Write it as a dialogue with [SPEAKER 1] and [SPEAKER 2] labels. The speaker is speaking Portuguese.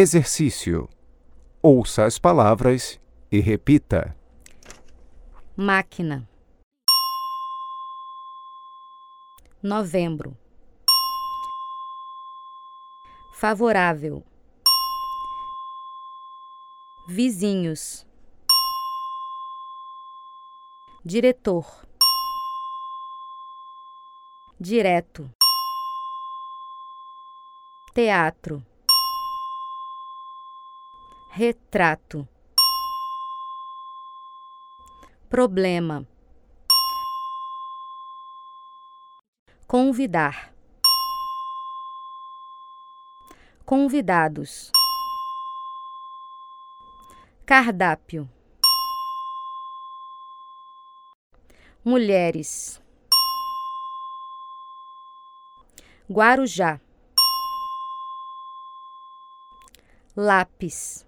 [SPEAKER 1] Exercício: Ouça as palavras e repita.
[SPEAKER 2] máquina, novembro, favorável, vizinhos, diretor, direto, teatro, retrato, problema, convidar, convidados, cardápio, mulheres, Guarujá, lápis